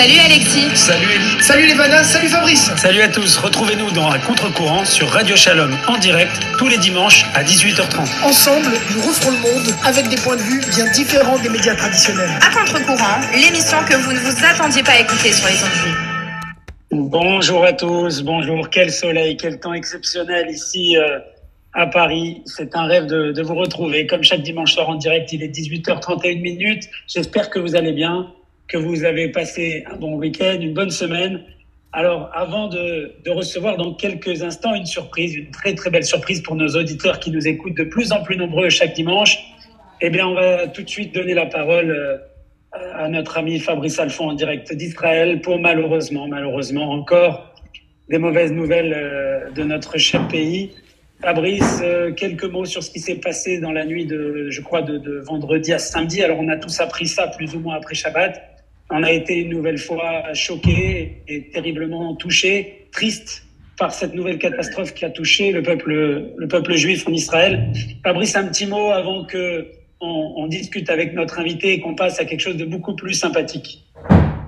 Salut Alexis. Salut Elie. Salut Levana, salut Fabrice. Salut à tous. Retrouvez-nous dans Un contre-courant sur Radio Shalom en direct tous les dimanches à 18h30. Ensemble, nous referons le monde avec des points de vue bien différents des médias traditionnels. À contre-courant, l'émission que vous ne vous attendiez pas à écouter sur les ondes Bonjour à tous. Bonjour. Quel soleil, quel temps exceptionnel ici. euh, à Paris. C'est un rêve de, de vous retrouver. Comme chaque dimanche soir en direct, il est 18h31 minutes. J'espère que vous allez bien, que vous avez passé un bon week-end, une bonne semaine. Alors, avant de, recevoir dans quelques instants une surprise, une très très belle surprise pour nos auditeurs qui nous écoutent de plus en plus nombreux chaque dimanche, eh bien, on va tout de suite donner la parole euh, à notre ami Fabrice Alphon en direct d'Israël pour malheureusement, malheureusement encore des mauvaises nouvelles euh, de notre cher pays. Fabrice, euh, quelques mots sur ce qui s'est passé dans la nuit de, je crois, de vendredi à samedi. Alors, on a tous appris ça plus ou moins après Shabbat. On a été une nouvelle fois choqués et terriblement touchés, tristes par cette nouvelle catastrophe qui a touché le peuple, le peuple juif en Israël. Fabrice, un petit mot avant que on, discute avec notre invité et qu'on passe à quelque chose de beaucoup plus sympathique.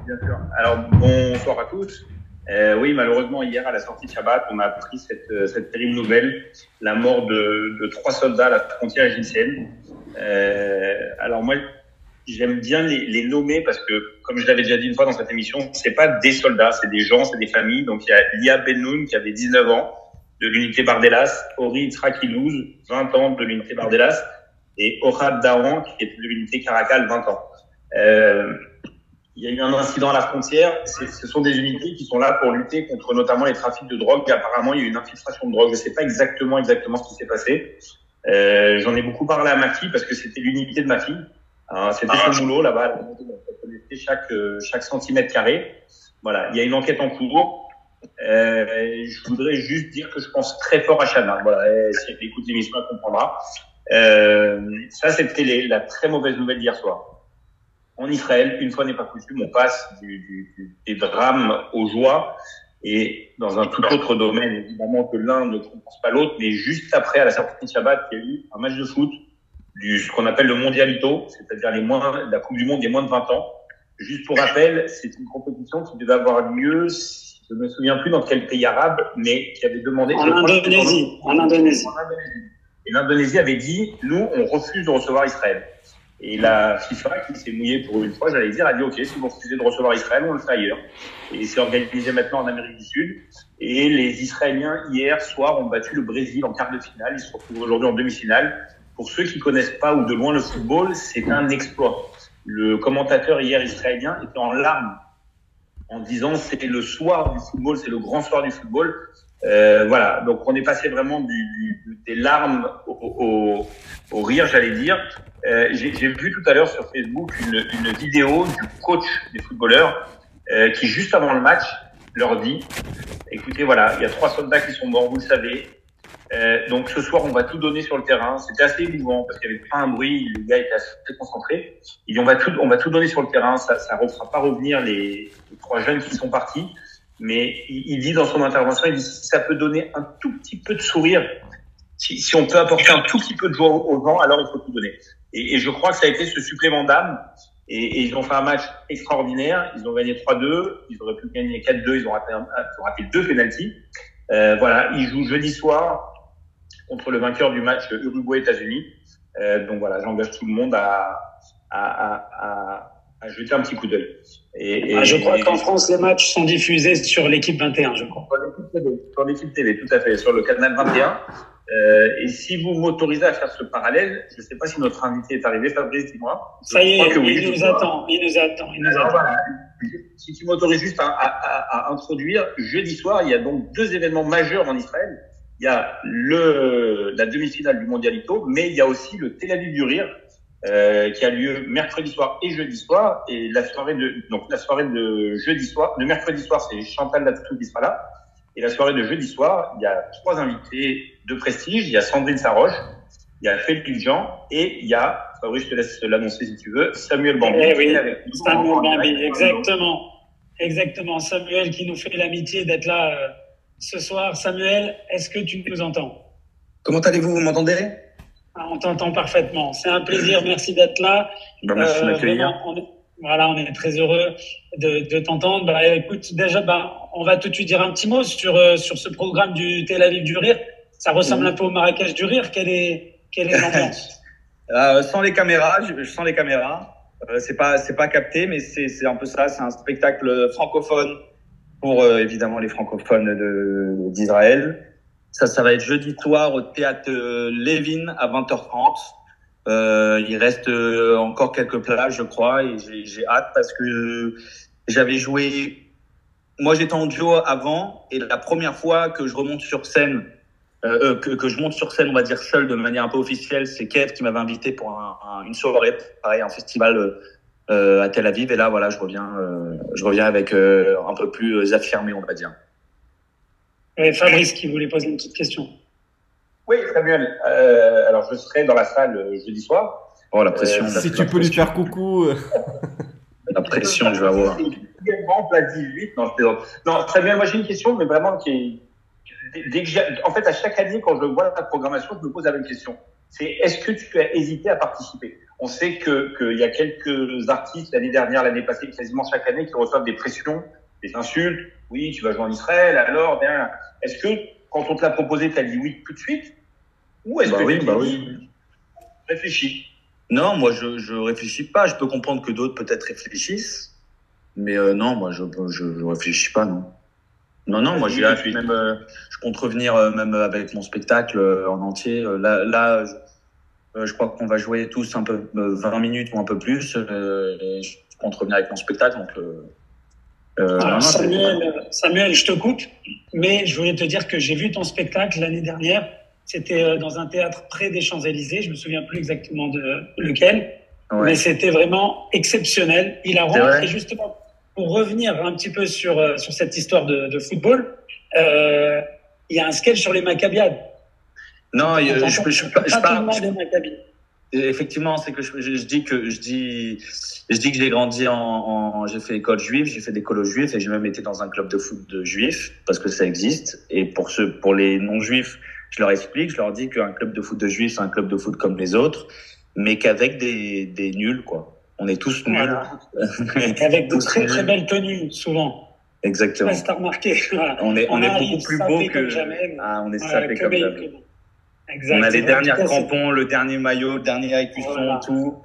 Bien sûr. Alors, bonsoir à tous. Euh, oui, malheureusement, hier, à la sortie de Shabbat, on a appris cette, terrible nouvelle, la mort de, de trois soldats à la frontière égyptienne. Euh, alors moi, j'aime bien les, les, nommer parce que, comme je l'avais déjà dit une fois dans cette émission, c'est pas des soldats, c'est des gens, c'est des familles. Donc, il y a Lia Benoun qui avait 19 ans de l'unité Bardelas, Ori Trakilouz, 20 ans de l'unité Bardelas, et Ohad Dawan qui est de l'unité Caracal, 20 ans. Euh, il y a eu un incident à la frontière. Ce sont des unités qui sont là pour lutter contre notamment les trafics de drogue. Apparemment, il y a eu une infiltration de drogue. Je ne sais pas exactement exactement ce qui s'est passé. Euh, J'en ai beaucoup parlé à ma fille parce que c'était l'unité de ma fille. C'était son boulot là-bas. Chaque chaque centimètre carré. Voilà. Il y a une enquête en cours. Euh, je voudrais juste dire que je pense très fort à Chana. Voilà. Et si elle écoute l'émission, elle comprendra. Euh, ça, c'était la très mauvaise nouvelle d'hier soir en Israël, une fois n'est pas coutume, on passe du, du, des drames aux joies et dans un tout autre domaine, évidemment que l'un ne compense pas l'autre, mais juste après, à la sortie de Shabbat, il y a eu un match de foot du ce qu'on appelle le Mondialito, c'est-à-dire les moins, la Coupe du Monde des moins de 20 ans. Juste pour rappel, c'est une compétition qui devait avoir lieu, je ne me souviens plus dans quel pays arabe, mais qui avait demandé... En Indonésie. En Indonésie. En Indonésie. Et l'Indonésie avait dit, nous, on refuse de recevoir Israël. Et la FIFA, qui s'est mouillée pour une fois, j'allais dire, a dit OK, si vous refusez de recevoir Israël, on le fait ailleurs. Et c'est organisé maintenant en Amérique du Sud. Et les Israéliens, hier soir, ont battu le Brésil en quart de finale. Ils se retrouvent aujourd'hui en demi-finale. Pour ceux qui connaissent pas ou de loin le football, c'est un exploit. Le commentateur hier israélien était en larmes en disant c'est le soir du football, c'est le grand soir du football. Euh, voilà, donc on est passé vraiment du, du, des larmes au, au, au rire, j'allais dire. Euh, J'ai vu tout à l'heure sur Facebook une, une, vidéo du coach des footballeurs euh, qui, juste avant le match, leur dit écoutez, voilà, il y a trois soldats qui sont morts, vous le savez. Euh, donc ce soir, on va tout donner sur le terrain. C'était assez émouvant parce qu'il n'y avait pas un bruit, le gars était assez concentré. Il dit on va tout, on va tout donner sur le terrain. Ça, ça ne fera pas revenir les, les trois jeunes qui sont partis. Mais il, il, dit dans son intervention, il dit si ça peut donner un tout petit peu de sourire, si, si on peut apporter un tout petit peu de joie aux gens, alors il faut tout donner. Et, et je crois que ça a été ce supplément d'âme. Et, et, ils ont fait un match extraordinaire. Ils ont gagné 3-2. Ils auraient pu gagner 4-2. Ils ont raté, un, ils ont raté deux pénalties. Euh, voilà, ils jouent jeudi soir contre le vainqueur du match Uruguay-États-Unis. Euh, donc voilà, j'engage tout le monde à, à, à, à, jeter un petit coup d'œil. Et, et, ah, je crois qu'en France, les matchs sont diffusés sur l'équipe 21, je crois. Sur l'équipe TV, tout à fait, sur le canal 21. Euh, et si vous m'autorisez à faire ce parallèle, je ne sais pas si notre invité est arrivé, Fabrice, dis-moi. Ça y est, il, oui, nous attend, il nous attend, il nous Alors, attend. Voilà. Si tu m'autorises juste à, à, à, introduire, jeudi soir, il y a donc deux événements majeurs en Israël. Il y a le, la demi-finale du Mondialito, mais il y a aussi le Tel Aviv du Rire, euh, qui a lieu mercredi soir et jeudi soir. Et la soirée de, donc la soirée de jeudi soir, le mercredi soir, c'est Chantal Latsou qui sera là. Et la soirée de jeudi soir, il y a trois invités de prestige. Il y a Sandrine Saroche, il y a Félix Jean et il y a, Fabrice, je te laisse l'annoncer si tu veux, Samuel Bambi. Eh oui, avec Samuel Bambi, exactement. Exactement. Samuel qui nous fait l'amitié d'être là euh, ce soir. Samuel, est-ce que tu nous entends? Comment allez-vous? Vous m'entendez? Ah, On t'entend parfaitement. C'est un plaisir. Merci d'être là. Ben, merci euh, de m'accueillir. On, Voilà, on est très heureux de, de t'entendre. Bah, écoute, déjà, bah, on va tout de suite dire un petit mot sur, euh, sur ce programme du Tel Aviv du Rire. Ça ressemble un peu au Marrakech du Rire. Quelle est, quelle est l'ambiance? Euh, Sans les caméras, je, sens les caméras. Euh, c'est pas, c'est pas capté, mais c'est, c'est un peu ça. C'est un spectacle francophone pour euh, évidemment les francophones d'Israël. Ça, ça va être jeudi soir au théâtre Lévin à 20h30. Euh, il reste euh, encore quelques plages, je crois, et j'ai hâte parce que j'avais joué. Moi, j'étais en duo avant, et la première fois que je remonte sur scène, euh, euh, que, je monte sur scène, on va dire seul, de manière un peu officielle, c'est Kev qui m'avait invité pour un, un, une soirée, pareil, un festival euh, à Tel Aviv. Et là, voilà, je reviens, je reviens avec un peu plus affirmé, on va dire. Et Fabrice qui voulait poser une petite question. Oui, Samuel. Euh, alors, je serai dans la salle euh, jeudi soir. Oh, la pression. Euh, si tu peux lui faire coucou. la pression que je vais avoir. Également, place 18. Non, je Non, Samuel, moi j'ai une question, mais vraiment qui est. Dès que en fait, à chaque année, quand je vois la programmation, je me pose la même question. C'est est-ce que tu as hésité à participer? On sait que qu'il y a quelques artistes l'année dernière, l'année passée, quasiment chaque année, qui reçoivent des pressions, des insultes. Oui, tu vas jouer en Israël, alors, bien. Est-ce que quand on te l'a proposé, tu as dit oui tout de suite? Ou est-ce bah que oui, tu bah oui. réfléchis Non, moi je je réfléchis pas. Je peux comprendre que d'autres peut-être réfléchissent, mais euh, non, moi je, je je réfléchis pas non. Non non, moi j'ai hâte. Même euh, je compte revenir euh, même avec mon spectacle euh, en entier. là là, je, je crois qu'on va jouer tous un peu 20 minutes ou un peu plus. et je compte revenir avec mon spectacle donc. Euh, Alors, non, Samuel, Samuel, je te coupe, mais je voulais te dire que j'ai vu ton spectacle l'année dernière. C'était dans un théâtre près des Champs-Élysées. Je me souviens plus exactement de lequel, ouais. mais c'était vraiment exceptionnel. Il a rentré justement pour revenir un petit peu sur euh, sur cette histoire de, de football. Euh, il y a un sketch sur les Maccabiades. Non, je, je, je, je, je parle. Effectivement, c'est que je, dis que je dis je dis que j'ai grandi en, en j'ai fait école juive, j'ai fait des colos juifs et j'ai même été dans un club de foot de juifs parce que ça existe. Et pour ceux pour les non juifs, je leur explique, je leur dis qu'un club de foot de juifs c'est un club de foot comme les autres, mais qu'avec des des nuls quoi. On est tous. Voilà. avec de très très belles tenues souvent. Exactement. C'est remarqué. Voilà. On est on, on est beaucoup plus beau que jamais. ah on est sapé comme jamais. Exactement. On a les dernières crampons, le dernier maillot, le dernier écusson, voilà. tout.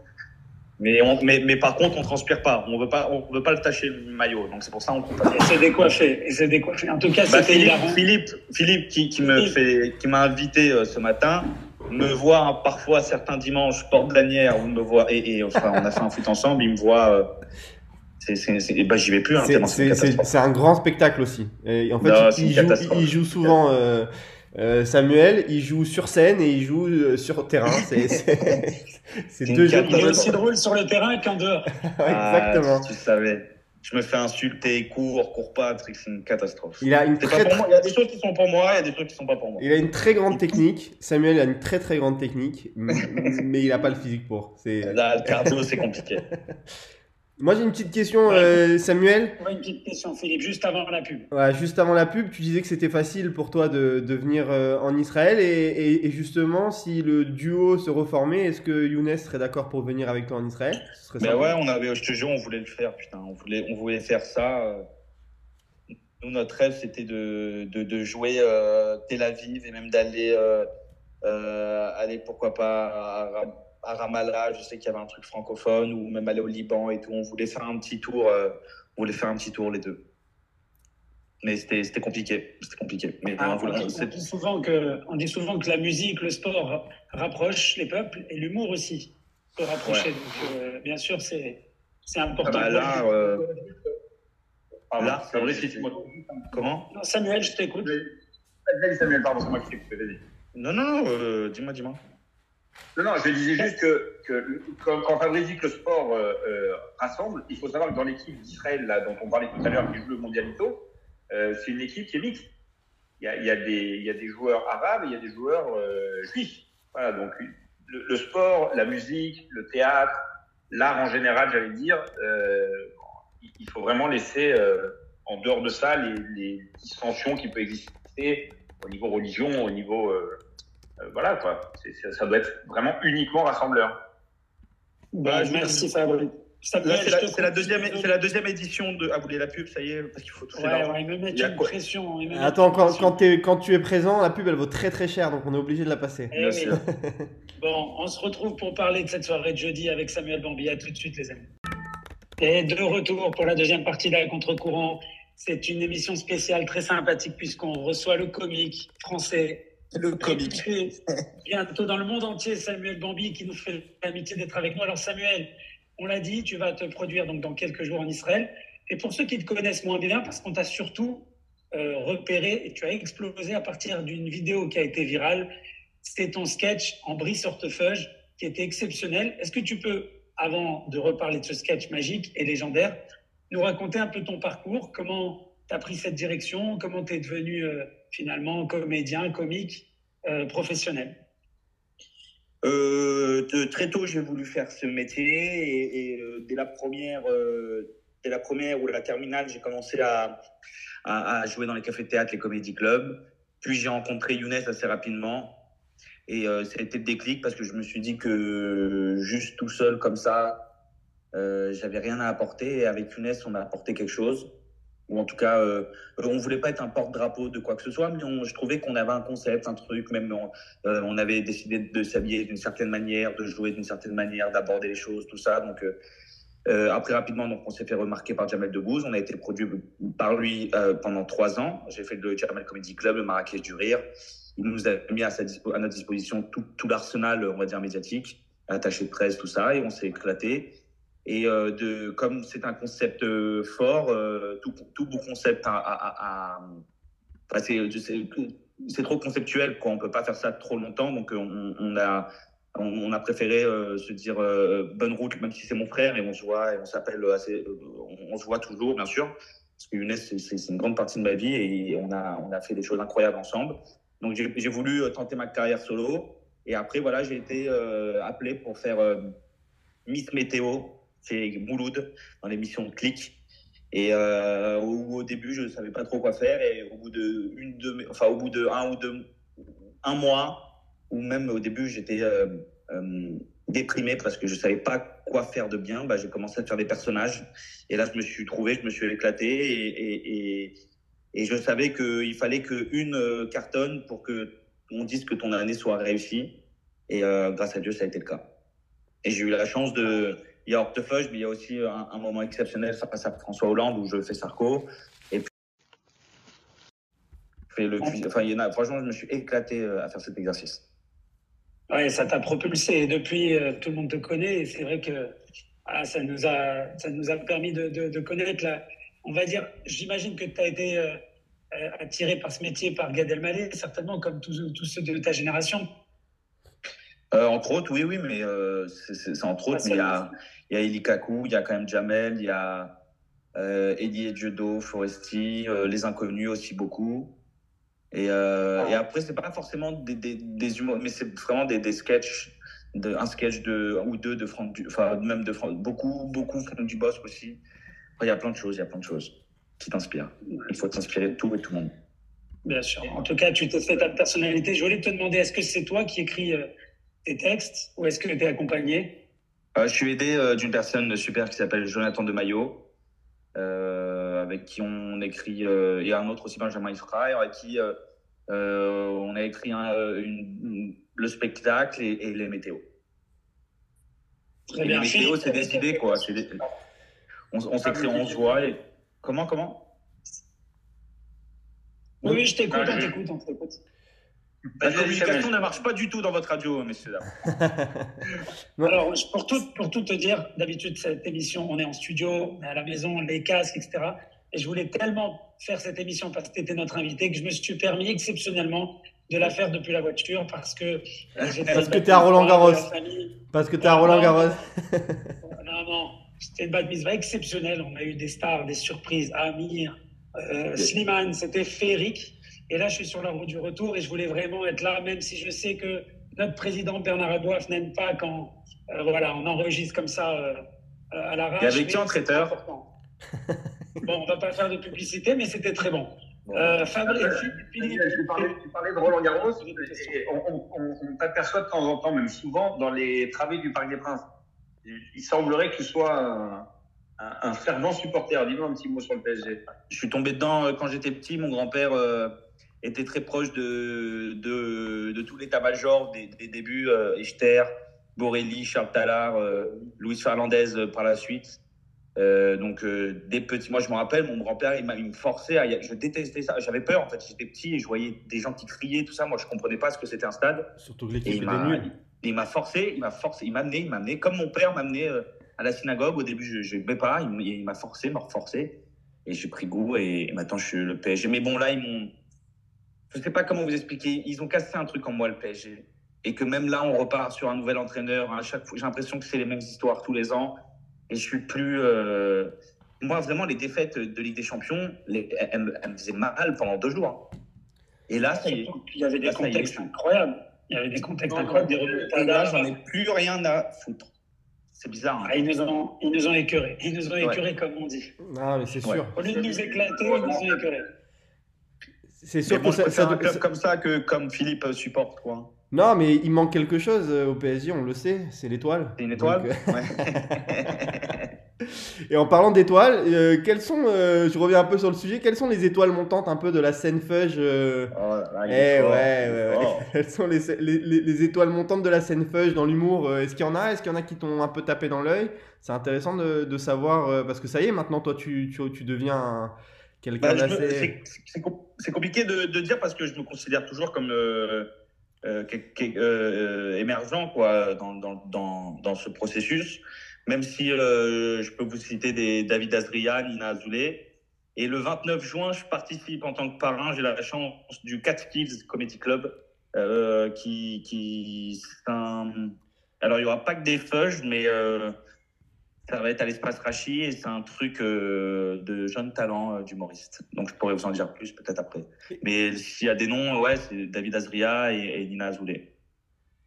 Mais, on, mais, mais par contre, on transpire pas. On veut pas, on veut pas le tâcher le maillot. Donc c'est pour ça qu'on coupe pas. Et c'est décoiffé. Et c'est décoiffé. En tout cas, bah, c'était Philippe, Philippe, Philippe, qui, qui me fait, qui m'a invité euh, ce matin, me voit parfois certains dimanches porte lanière, on me voit et, et enfin on a fait un foot ensemble, il me voit. Euh, c'est, c'est, c'est, bah, j'y vais plus. Hein, c'est, c'est, c'est un grand spectacle aussi. Et en fait, non, il, il, joue, il, joue, souvent. Euh, euh, Samuel, il joue sur scène et il joue euh, sur terrain. C'est, c'est, c'est deux jeux. Il est aussi drôle sur le terrain qu'en dehors. Exactement. Ah, tu savais. Je me fais insulter, cours, cours pas, c'est une catastrophe. Il a une très, très... Il y a des choses qui sont pour moi, il y a des trucs qui sont pas pour moi. Il a une très grande technique. Samuel a une très très grande technique, mais il a pas le physique pour. Là, le cardio, c'est compliqué. Moi, j'ai une petite question, euh, Samuel. Ouais, une petite question, Philippe, juste avant la pub. Ouais, juste avant la pub, tu disais que c'était facile pour toi de, de venir euh, en Israël. Et, et, et, justement, si le duo se reformait, est-ce que Younes serait d'accord pour venir avec toi en Israël? Ce serait ouais, on avait, je te jure, on voulait le faire, putain. On voulait, on voulait faire ça. Nous, notre rêve, c'était de, de, de jouer euh, Tel Aviv et même d'aller, euh, euh, aller pourquoi pas à, à Ramallah, je sais qu'il y avait un truc francophone, ou même aller au Liban et tout. On voulait faire un petit tour, euh, on voulait faire un petit tour les deux. Mais c'était compliqué, c'était compliqué. Mais ah, on, voulait, on, dit, on, dit souvent que, on dit souvent que la musique, le sport rapproche les peuples et l'humour aussi peut rapprocher. Ouais. Donc, euh, bien sûr, c'est important. Ah bah là, euh... ah, là, Fabrice, si tu Comment? Non, Samuel, je t'écoute. Samuel, pardon, c'est moi qui t'ai coupé, vas-y. Non, non, euh, dis-moi, dis-moi. Non, non, je disais juste que, que quand, quand Fabrice dit que le sport euh, euh, rassemble, il faut savoir que dans l'équipe d'Israël, là, dont on parlait tout à l'heure, qui joue le Mondialito, euh, c'est une équipe qui est mixte. Il y a, il y a, des, il y a des joueurs arabes et il y a des joueurs euh, juifs. Voilà, donc le, le, sport, la musique, le théâtre, l'art en général, j'allais dire, euh, il faut vraiment laisser en dehors de ça les, les dissensions qui peuvent exister au niveau religion, au niveau euh, voilà quoi. Est, ça doit être vraiment uniquement rassembleur. Bah, merci Fabrice. Samuel, Là, c'est la, deuxième, c'est la deuxième édition de. Ah, vous voulez la pub, ça y est, parce qu'il faut toucher Ouais, il me met Il y a une quoi pression. me met Attends, une quand, pression. quand, tu es présent, la pub elle vaut très très cher, donc on est obligé de la passer. Eh Bien oui. sûr. Bon, on se retrouve pour parler de cette soirée de jeudi avec Samuel Bambi. À tout de suite, les amis. Et de retour pour la deuxième partie de la contre-courant. C'est une émission spéciale très sympathique puisqu'on reçoit le comique français. Le comique. Bientôt dans le monde entier, Samuel Bambi qui nous fait l'amitié d'être avec nous. Alors, Samuel, on l'a dit, tu vas te produire donc dans quelques jours en Israël. Et pour ceux qui te connaissent moins bien, parce qu'on t'a surtout euh, repéré et tu as explosé à partir d'une vidéo qui a été virale. C'était ton sketch en brise hortefeuille qui était exceptionnel. Est-ce que tu peux, avant de reparler de ce sketch magique et légendaire, nous raconter un peu ton parcours, comment tu as pris cette direction, comment tu es devenu euh, finalement comédien, comique, euh, professionnel Euh, de- très tôt, j'ai voulu faire ce métier et, euh, dès la première, euh, dès la première ou la terminale, j'ai commencé à, jouer dans les cafés-théâtres, les comédie-clubs. Puis j'ai rencontré Younes assez rapidement et euh, été le déclic parce que je me suis dit que juste tout seul comme ça, j'avais rien à apporter et avec Younes, on a apporté quelque chose. Ou en tout cas, euh, on voulait pas être un porte-drapeau de quoi que ce soit, mais on- je trouvais qu'on avait un concept, un truc, même on, euh, avait décidé de s'habiller d'une certaine manière, de jouer d'une certaine manière, d'aborder les choses, tout ça. Donc, euh, euh, après, rapidement, donc, on s'est fait remarquer par Jamel Debbouze. On a été produit par lui pendant trois ans. J'ai fait le Jamel Comedy Club, le Marrakech du Rire. Il nous a mis à, notre disposition tout, tout l'arsenal, on va dire, médiatique, attaché de presse, tout ça, et on s'est éclaté. Et euh, de, comme c'est un concept euh, fort, euh, tout, beau concept à, à, c'est, trop conceptuel, quoi. On peut pas faire ça trop longtemps, donc on, a, on, a préféré se dire bonne route, même si c'est mon frère et on se voit et on s'appelle assez, on, se voit toujours, bien sûr, parce que Younes c'est, une grande partie de ma vie et on a, on a fait des choses incroyables ensemble. Donc j'ai, voulu tenter ma carrière solo et après voilà j'ai été appelé pour faire Miss Météo, c'est Mouloud dans l'émission Click. Et euh, au, début, je ne savais pas trop quoi faire. Et au bout de une, deux, enfin au bout de un ou deux, un mois, ou même au début, j'étais euh, euh, déprimé parce que je savais pas quoi faire de bien. Bah, j'ai commencé à faire des personnages. Et là, je me suis trouvé, je me suis éclaté. Et, et, je savais qu'il fallait qu'une euh, cartonne pour que on dise que ton année soit réussie. Et grâce à Dieu, ça a été le cas. Et j'ai eu la chance de. Il y a Hortefeuille, mais il y a aussi un, un moment exceptionnel, ça passe à François Hollande, où je fais Sarko. Et puis, je fais le, enfin, il y en a, franchement, je me suis éclaté euh, à faire cet exercice. Ouais, ça t'a propulsé. Et depuis, euh, tout le monde te connaît. Et c'est vrai que ah, ça, nous a, ça nous a permis de, de, de connaître la. On va dire, j'imagine que tu as été euh, euh, attiré par ce métier par Gad Elmaleh, certainement comme tous ceux de ta génération. Euh, entre autres, oui, oui, mais euh, c'est- entre autres. Ah, mais il y a, il y a Eli Kakou, il y a quand même Jamel, il y a euh, Eddie Edjudo, Foresti, euh, Les Inconnus aussi beaucoup. Et, Ah. et après, c'est pas forcément des, des, des humours, mais c'est vraiment des, des sketchs, de, un sketch de, ou deux de Franck, Du- enfin même de Franck, beaucoup, beaucoup Franck Dubosc aussi. Enfin, il y a plein de choses, il y a plein de choses qui t'inspirent. Il faut t'inspirer de tout et tout le monde. Bien sûr. En tout cas, tu t'es fait ta personnalité. Je voulais te demander, est-ce que c'est toi qui écris tes textes ou est-ce que tu es accompagné? Euh, je suis aidé euh, d'une personne super qui s'appelle Jonathan de Maillot, euh, avec qui on écrit, et un autre aussi, Benjamin Israël, avec qui on a écrit un, une- une- le spectacle et, et les météos. Très Et les bien. météos, c'est décidé, quoi. des- On, on s'écrit, on se voit. Et... Comment, comment? Oui, oui, je t'écoute, Ah, on t'écoute, on t'écoute. La communication Samuel. ne marche pas du tout dans votre radio, messieurs. dames. Alors, pour tout, pour tout te dire, d'habitude, cette émission, on est en studio, on est à la maison, les casques, etc. Et je voulais tellement faire cette émission parce que tu étais notre invité que je me suis permis exceptionnellement de la faire depuis la voiture parce que. euh, j'étais Parce que battu t'es à Roland Garros. Parce que t'es à Roland Garros. Non, non, c'était une bat mitzvah exceptionnelle. On a eu des stars, des surprises. Amir, euh, Slimane, c'était féerique. Et là, je suis sur la route du retour et je voulais vraiment être là, même si je sais que notre président Bernard Aboif n'aime pas quand euh, voilà, on enregistre comme ça euh, euh, à l'arrache. Et avec qui mais en traiteur. Bon, on va pas faire de publicité, mais c'était très bon. Euh, Fabrice, Philippe, Tu parlais, tu parlais de Roland Garros, et on, on- on- on t'aperçoit de temps en temps, même souvent, dans les travées du Parc des Princes. il semblerait que tu sois un, un, un fervent supporter. Dis-moi un petit mot sur le PSG. Je suis tombé dedans euh, quand j'étais petit. Mon grand-père euh, était très proche de, de, de tout l'état-major des, des débuts. Euh, Echter, Borelli, Charles Tallard, euh, Luis Fernandez euh, par la suite. Euh, donc euh, des petits, moi je me rappelle, mon grand-père il m'a il me forçait, à, je détestais ça, j'avais peur en fait, j'étais petit et je voyais des gens qui criaient tout ça, moi je comprenais pas ce que c'était un stade. Surtout que l'équipe était nulle. il m'a forcé, il m'a forcé, il m'a amené, il m'a amené, comme mon père m'a amené euh, à la synagogue. Au début, je ne vais pas, il m'a forcé, m'a reforcé. Et j'ai pris goût et, et maintenant je suis le PSG. Mais bon, là, ils m'ont. Je sais pas comment vous expliquer. Ils ont cassé un truc en moi, le PSG. Et que même là, on repart sur un nouvel entraîneur. À chaque fois, j'ai l'impression que c'est les mêmes histoires tous les ans. Et je suis plus. euh, Moi, vraiment, les défaites de Ligue des Champions, les... elles, me- elles me faisaient mal pendant deux jours. hein. Et là, ça y est. Surtout qu'il y avait des Là, contextes incroyables. Il y avait des contextes Non, incroyables, des Et là, j'en ai plus rien à foutre. C'est bizarre. hein. Ah, ils nous ont, ils nous ont écœurés. Ils nous ont Ouais. écœurés, comme on dit. Non, mais c'est Ouais. sûr. Au lieu de nous éclater, ils nous ont écœurés. C'est sûr bon, que ça, ça- un club ça- comme ça que comme Philippe supporte, quoi. Non, mais il manque quelque chose euh, au PSG, on le sait, c'est l'étoile. C'est une étoile Donc, euh, Ouais. Et en parlant d'étoiles, euh, quelles sont, euh, je reviens un peu sur le sujet, quelles sont les étoiles montantes un peu de la scène fudge euh, Oh là Eh ouais, ouais, ouais. Quelles sont les, les, les- les étoiles montantes de la scène fudge dans l'humour Est-ce qu'il y en a Est-ce qu'il y en a qui t'ont un peu tapé dans l'œil? C'est intéressant de, de savoir, euh, parce que ça y est, maintenant, toi, tu, tu, tu deviens un- quelqu'un Bah, d'assez... c'est- c'est com- c'est compliqué de, de dire parce que je me considère toujours comme euh, euh, euh, émergent quoi, dans, dans, dans, dans ce processus. Même si je peux vous citer des David Azria, Nina Azoulay. Et le 29 juin, je participe en tant que parrain. J'ai la chance du Cat Skills Comedy Club euh, qui, qui un... Alors, il n'y aura pas que des fudges, mais euh, ça va être à l'espace Rachi et c'est un truc euh, de jeunes talents euh, d'humoristes. Donc je pourrais vous en dire plus peut-être après. Mais s'il y a des noms, ouais, c'est David Azria et, et Nina Azoulay.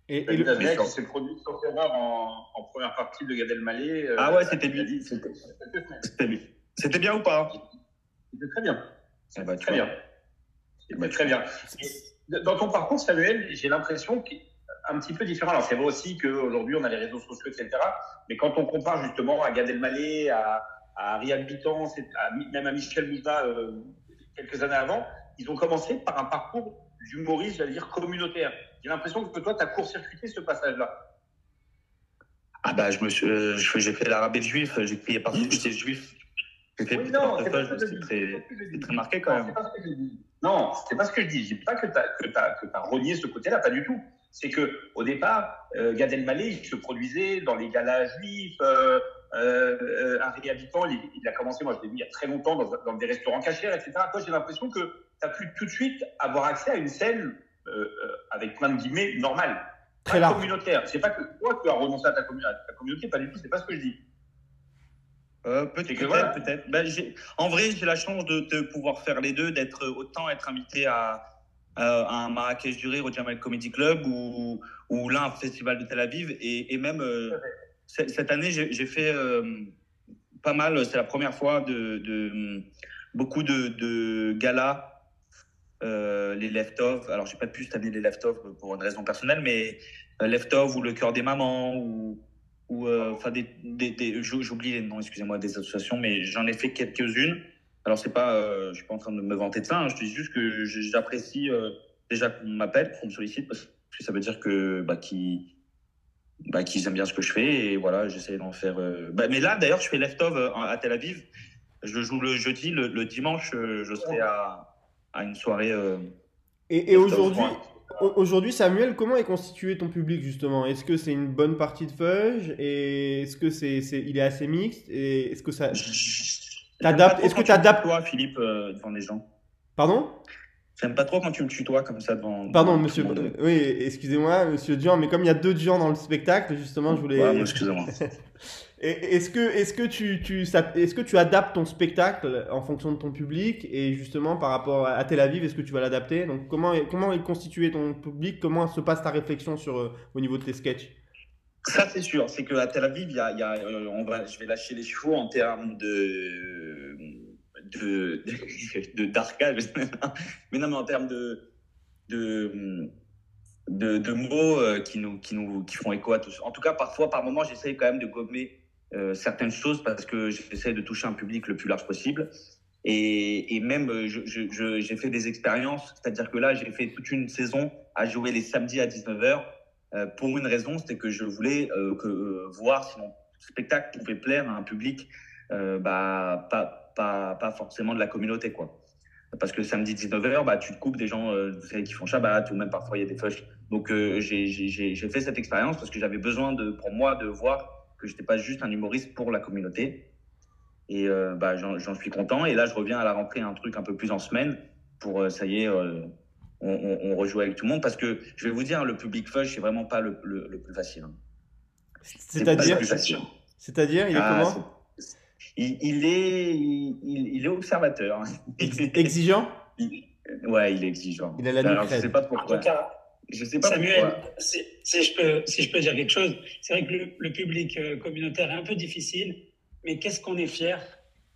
Et, et le- qui s'est produit sur erreur en, en première partie de Gad Elmaleh. euh, Ah ouais, c'était dit- C'était bien ou pas c'était très bien. Très vois. bien. C'était très bien. Et dans ton parcours, Samuel, j'ai l'impression qu'il un petit peu différent. Alors, c'est vrai aussi qu'aujourd'hui, on a les réseaux sociaux, etc. Mais quand on compare justement à Gad Elmaleh, à, à c'est- à- même à Michel Mouda, euh, quelques années avant, ils ont commencé par un parcours d'humoriste, j'allais dire, communautaire. J'ai l'impression que toi, tu as court-circuité ce passage-là. Ah bah je me suis, euh, j'ai fait l'arabe juif, j'ai crié parce que j'étais juif. J'ai fait Oui, non, c'est très, très marqué quand même. c'est pas ce que je dis. Non, c'est pas ce que je dis. Je dis pas que tu as, que t'as renié ce côté-là, pas du tout. C'est que au départ, euh, Gad Elmaleh, il se produisait dans les galas juifs. Euh, euh, euh, Harry Habitant, il, il a commencé, moi je l'ai vu il y a très longtemps, dans, dans des restaurants cachers, etc. Toi, j'ai l'impression que tu as pu tout de suite avoir accès à une scène euh, euh, avec plein de guillemets normale, Très pas large. communautaire. C'est pas que toi tu as renoncé à ta, commu- à ta communauté, pas du tout. C'est pas ce que je dis. Euh, peut-être, voilà. peut-être. Ben, en vrai, j'ai la chance de, de pouvoir faire les deux, d'être autant être invité à, à, à un Marrakech du Rire au Jamal Comedy Club ou, ou là un festival de Tel Aviv et, et même euh, cette année j'ai fait euh, pas mal. C'est la première fois de, de beaucoup de, de galas. euh, les left-off, alors j'ai pas pu cette année les left-off pour une raison personnelle, mais euh, left-off ou le cœur des mamans ou, ou euh, enfin des, des, des- j'ou- j'oublie les noms, excusez-moi, des associations, mais j'en ai fait quelques-unes. Alors c'est pas, euh, je suis pas en train de me vanter de ça, hein, je dis juste que j'apprécie euh, déjà qu'on m'appelle, qu'on me sollicite, parce que ça veut dire que bah, qu'ils bah, qu'ils aiment bien ce que je fais et voilà, j'essaie d'en faire. euh, bah, mais là d'ailleurs, je fais left-off euh, à Tel Aviv. Je joue le jeudi, le, le dimanche, je serai à, à une soirée. Et, et aujourd'hui, aujourd'hui, Samuel, comment est constitué ton public justement? Est-ce que c'est une bonne partie de fudge? Et est-ce que c'est, c'est, il est assez mixte? Et est-ce que ça, T'adaptes- est-ce que tu me t'adaptes- tutoies, Philippe, euh, devant les gens pardon? J'aime pas trop quand tu me tutoies comme ça devant. Pardon, devant monsieur. Oui, excusez-moi, monsieur Dian, mais comme il y a deux Dian dans le spectacle, justement, je voulais. Ouais, moi, excusez-moi. Est-ce que, est-ce que tu, tu, est-ce que tu adaptes ton spectacle en fonction de ton public et justement par rapport à Tel Aviv, est-ce que tu vas l'adapter? Donc comment, est- comment est constitué ton public? Comment se passe ta réflexion sur euh, au niveau de tes sketchs? Ça, c'est sûr. C'est qu'à Tel Aviv, y a, euh, on va, je vais lâcher les chevaux en termes de de de d'arcade. mais non, mais en termes de de de, de mots euh, qui nous, qui nous qui font écho à tous. En tout cas, parfois, par moment, j'essaye quand même de gommer euh, certaines choses parce que j'essaie de toucher un public le plus large possible. Et, et même, j'ai fait des expériences, c'est-à-dire que là, j'ai fait toute une saison à jouer les samedis à 19h euh, pour une raison, c'était que je voulais euh, euh, voir si mon spectacle pouvait plaire à un public euh, bah, pas, pas, pas forcément de la communauté. quoi. Parce que samedi 19h, bah, tu te coupes des gens euh, vous savez, qui font Shabbat ou même parfois il y a des feuilles. Donc euh, j'ai- fait cette expérience parce que j'avais besoin de, pour moi de voir que je n'étais pas juste un humoriste pour la communauté. Et euh, bah, j'en suis content. Et là, je reviens à la rentrée un truc un peu plus en semaine pour, euh, ça y est, euh, on, on, on rejoue avec tout le monde. Parce que je vais vous dire, le public fudge, c'est vraiment pas le, le, le plus facile. hein. C'est-à-dire le plus facile. C'est-à-dire, il est Ah, comment il, il est, il, il est observateur. Exigeant? Ouais, il est exigeant. Il a la Alors, je sais pas En pourquoi. tout cas, Je sais pas Samuel, si, si je peux, si je peux dire quelque chose, c'est vrai que le, le public euh, communautaire est un peu difficile, mais qu'est-ce qu'on est fier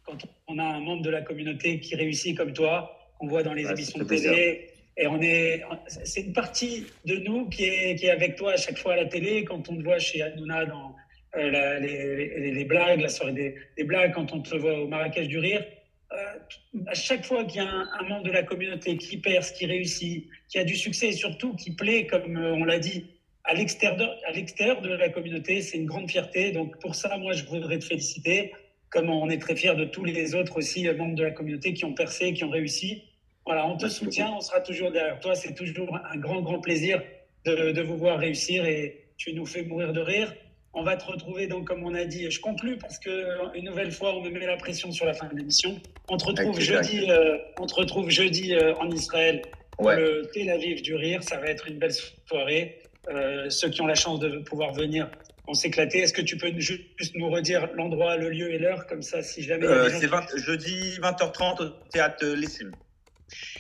quand on a un membre de la communauté qui réussit comme toi, qu'on voit dans les Ouais, émissions de télé, et on est, c'est une partie de nous qui est, qui est avec toi à chaque fois à la télé, quand on te voit chez Hanouna dans euh, les, blagues, la soirée des, blagues, quand on te voit au Marrakech du rire. Euh, à chaque fois qu'il y a un, membre de la communauté qui perce, qui réussit, qui a du succès et surtout qui plaît, comme euh, on l'a dit, à l'extérieur, à l'extérieur de la communauté, c'est une grande fierté. Donc pour ça, moi, je voudrais te féliciter, comme on est très fiers de tous les autres aussi membres de la communauté qui ont percé, qui ont réussi. Voilà, on te Merci soutient, on sera toujours derrière toi. C'est toujours un grand, grand plaisir de, de vous voir réussir et tu nous fais mourir de rire. On va te retrouver donc, comme on a dit, je conclus parce que euh, une nouvelle fois, on me met la pression sur la fin de l'émission. On te retrouve jeudi, euh, on te retrouve jeudi euh, en Israël pour Ouais. le Tel Aviv du rire. Ça va être une belle soirée. Euh, ceux qui ont la chance de pouvoir venir vont s'éclater. Est-ce que tu peux ju- juste nous redire l'endroit, le lieu et l'heure? Comme ça, si jamais Euh, c'est qui- 20 jeudi 20h30 au théâtre Lessim.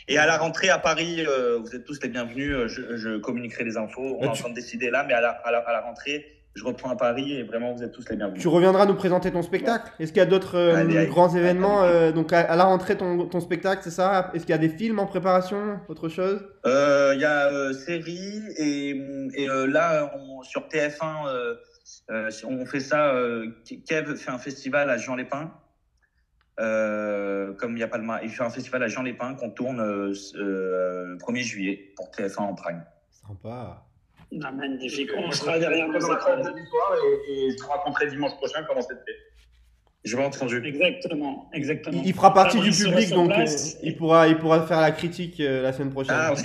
Et à la rentrée à Paris, euh, vous êtes tous les bienvenus. euh, Je, je communiquerai les infos. On Bah, est en train de décider là, mais à la, à la, à la rentrée, je reprends à Paris et vraiment vous êtes tous les bienvenus. Tu reviendras nous présenter ton spectacle Est-ce qu'il y a d'autres euh, Allez, allez. grands événements euh, Donc à, à la rentrée, ton, ton spectacle, c'est ça? Est-ce qu'il y a des films en préparation? Autre chose? Il y a série et, et là on- sur TF1, euh, euh, on fait ça. Kev fait un festival à Jean Lépin. Euh, comme il n'y a pas le ma- il fait un festival à Jean Lépin qu'on tourne euh, euh, 1er juillet pour TF1 en prime. Sympa. Ah, magnifique. On sera derrière nos écrans. et, et je te raconterai dimanche prochain comment c'était. Je vais entendu. Exactement, exactement. Il, il fera partie du Fabrice public, donc euh, il, pourra, il pourra faire la critique euh, la semaine prochaine. Ah, ouais.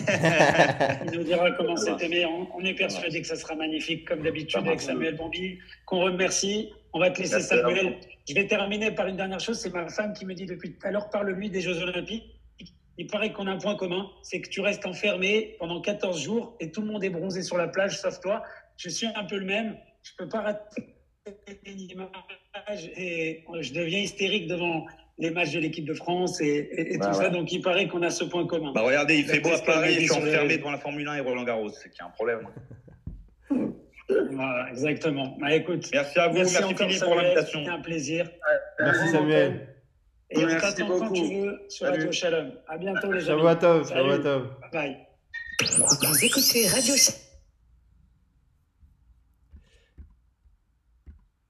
Il nous dira comment c'était, mais on, on est persuadé que ça sera magnifique, comme d'habitude, avec. Samuel Bombi, qu'on remercie. On va te laisser, Merci. Samuel. Je vais terminer par une dernière chose. C'est ma femme qui me dit depuis tout à l'heure, parle-lui des Jeux Olympiques. Il paraît qu'on a un point commun, c'est que tu restes enfermé pendant 14 jours et tout le monde est bronzé sur la plage, sauf toi. Je suis un peu le même. Je peux pas rater une image et je deviens hystérique devant les matchs de l'équipe de France et, et- et Bah tout ouais. ça. Donc il paraît qu'on a ce point commun. Bah regardez, il fait beau à Paris je suis enfermé devant la Formule 1 et Roland Garros. C'est qu'il y a un problème. Voilà, exactement. Bah, écoute, Merci à vous, merci, Philippe pour l'invitation. C'était un plaisir. Merci Samuel. Et on Merci t'attend quand tu veux sur Salut. Radio Shalom. À bientôt les amis. Shabbat tov. Bye. Vous écoutez Radio